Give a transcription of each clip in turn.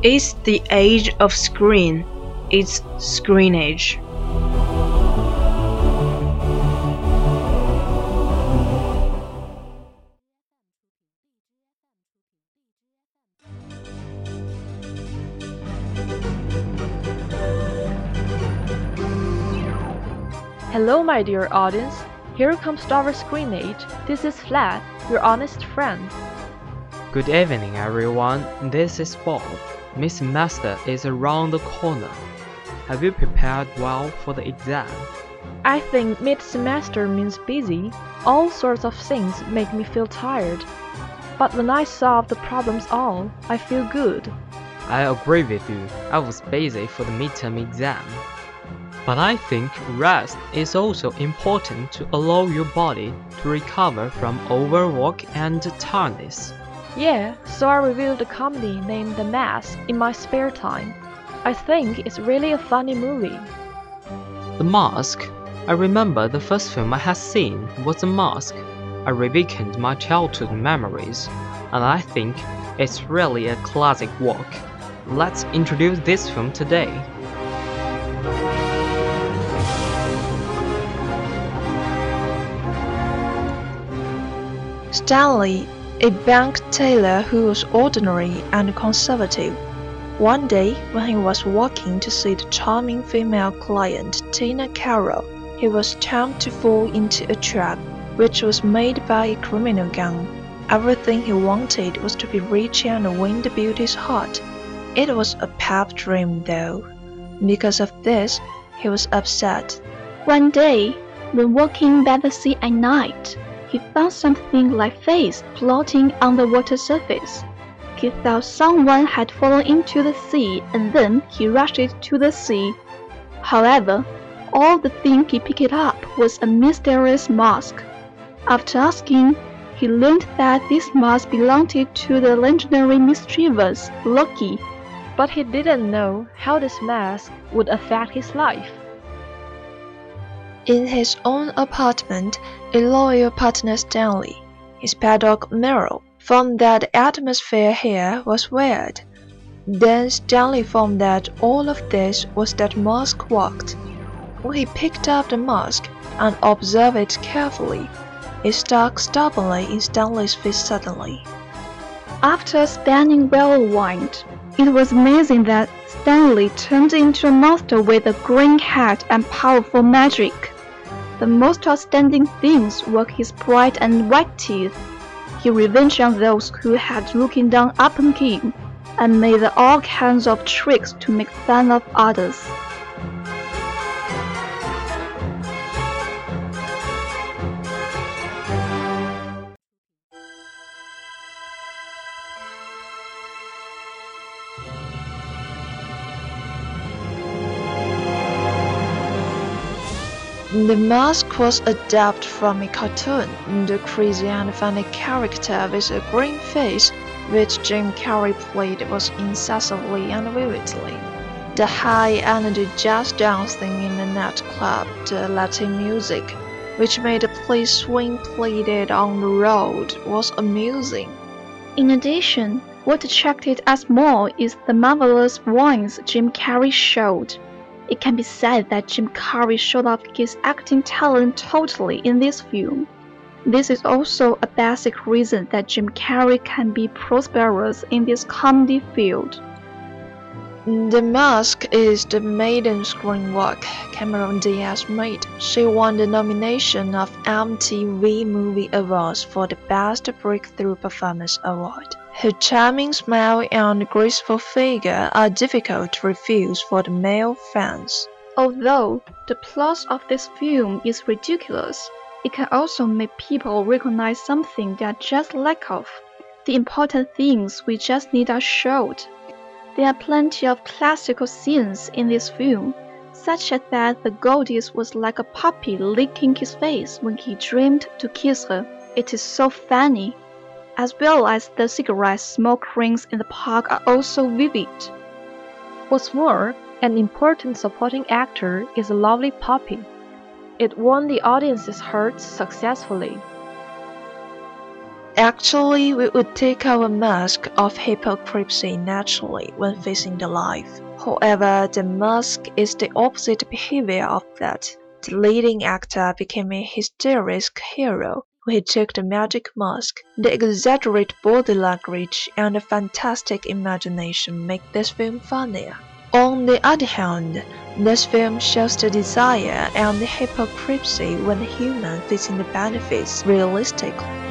It's the age of screen. It's screen age. Hello, my dear audience. Here comes our screen age. This is Flat, your honest friend. Good evening, everyone. This is Bob. Miss Master is around the corner. Have you prepared well for the exam? I think mid semester means busy. All sorts of things make me feel tired. But when I solve the problems all, I feel good. I agree with you. I was busy for the midterm exam. But I think rest is also important to allow your body to recover from overwork and tiredness. Yeah, so I reviewed a comedy named The Mask in my spare time. I think it's really a funny movie. The Mask. I remember the first film I had seen was The Mask. I reawakened my childhood memories, and I think it's really a classic work. Let's introduce this film today. Stanley, a bank teller who was ordinary and conservative. One day, when he was walking to see the charming female client, Tina Karel, he was tempted to fall into a trap which was made by a criminal gang. Everything he wanted was to be rich and win the beauty's heart. It was a pipe dream, though. Because of this, he was upset. One day, when walking by the sea at night, he found something like face floating on the water surface. He thought someone had fallen into the sea and then he rushed it to the sea. However, all the thing he picked up was a mysterious mask. After asking, he learned that this mask belonged to the legendary mischievous Loki. But he didn't know how this mask would affect his life. In his own apartment, a loyal partner Stanley, his pet dog Meryl, found that the atmosphere here was weird. Then Stanley found that all of this was that mask worked. When he picked up the mask and observed it carefully, it stuck stubbornly in Stanley's face suddenly. After spending whirlwind, it was amazing that Stanley turned into a monster with a green head and powerful magic. The most outstanding things were his bright and white teeth. He revenged on those who had looking down upon him, and made all kinds of tricks to make fun of others. The mask was adapted from a cartoon, the crazy and funny character with a green face, which Jim Carrey played was incessantly and vividly. The high-energy jazz dancing in the nightclub, the Latin music, which made the place swing played it on the road, was amusing. In addition, what attracted us more is the marvelous wines Jim Carrey showed. It can be said that Jim Carrey showed off his acting talent totally in this film. This is also a basic reason that Jim Carrey can be prosperous in this comedy field. The Mask is the maiden screen work Cameron Diaz made. She won the nomination of MTV Movie Awards for the Best Breakthrough Performance Award. Her charming smile and graceful figure are difficult to refuse for the male fans. Although the plot of this film is ridiculous, it can also make people recognize something they are just lack of. The important things we just need are showed. There are plenty of classical scenes in this film, such as that the Goldie was like a puppy licking his face when he dreamed to kiss her. It is so funny as well as the cigarette smoke rings in the park are also vivid. What's more, an important supporting actor is a lovely puppy. It won the audience's hearts successfully. Actually, we would take our mask of hypocrisy naturally when facing the life. However, the mask is the opposite behavior of that. The leading actor became a hysterical hero he took the magic mask. The exaggerated body language and the fantastic imagination make this film funnier. On the other hand, this film shows the desire and the hypocrisy when the human facing the benefits realistically.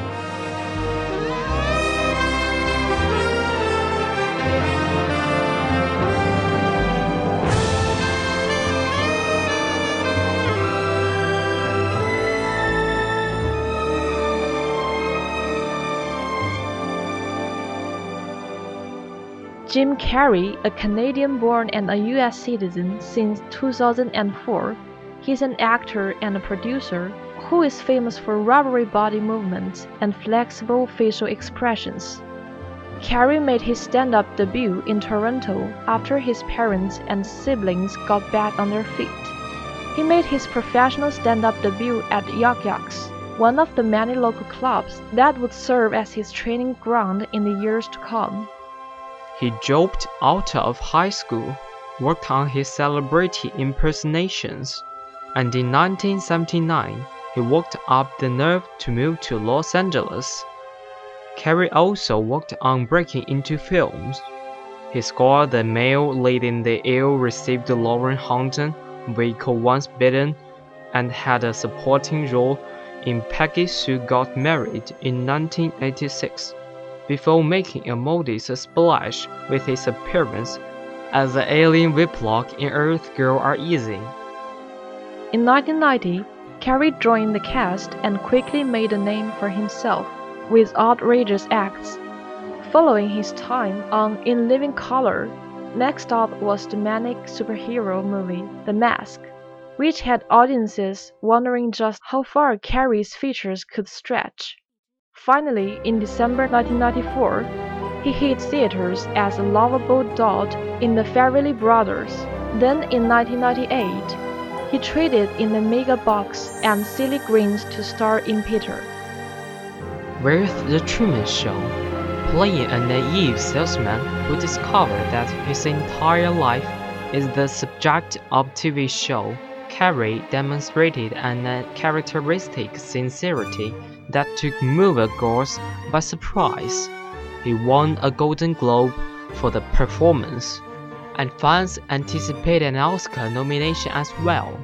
Jim Carrey, a Canadian born and a US citizen since 2004, he's an actor and a producer who is famous for rubbery body movements and flexible facial expressions. Carrey made his stand-up debut in Toronto after his parents and siblings got back on their feet. He made his professional stand-up debut at Yuk Yuk's, one of the many local clubs that would serve as his training ground in the years to come. He dropped out of high school, worked on his celebrity impersonations, and in 1979 he worked up the nerve to move to Los Angeles. Carrey also worked on breaking into films. He scored The Male Lead in the ill-received Lauren Hutton vehicle Once Bitten and had a supporting role in Peggy Sue Got Married in 1986 before making a modest splash with his appearance as the alien Wiploc in Earth Girl Are Easy. In 1990, Carrey joined the cast and quickly made a name for himself with outrageous acts. Following his time on In Living Color, next up was the manic superhero movie The Mask, which had audiences wondering just how far Carrey's features could stretch. Finally, in December 1994, he hit theaters as a lovable doll in The Farrelly Brothers. Then in 1998, he traded in The Mega Box and Silly Greens to star in Peter. With The Truman Show, playing a naive salesman who discovered that his entire life is the subject of TV show, Carrey demonstrated an characteristic sincerity that took moviegoers by surprise. He won a Golden Globe for the performance, and fans anticipated an Oscar nomination as well.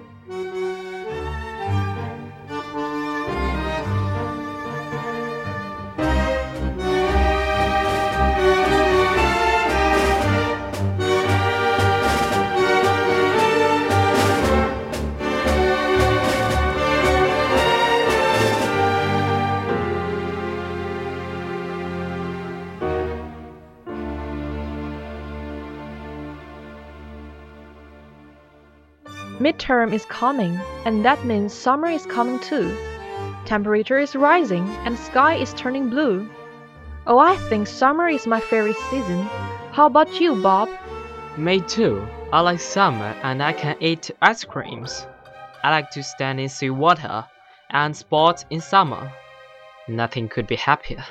Midterm is coming, and that means summer is coming too. Temperature is rising, and sky is turning blue. Oh, I think summer is my favorite season. How about you, Bob? Me too. I like summer and I can eat ice creams. I like to stand in sea water and sport in summer. Nothing could be happier.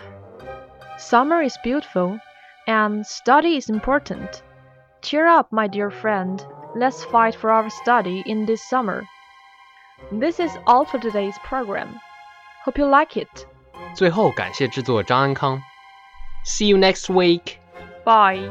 Summer is beautiful, and study is important. Cheer up, my dear friend. Let's fight for our study in this summer. This is all for today's program. Hope you like it. 最后感谢制作张安康。See you next week. Bye.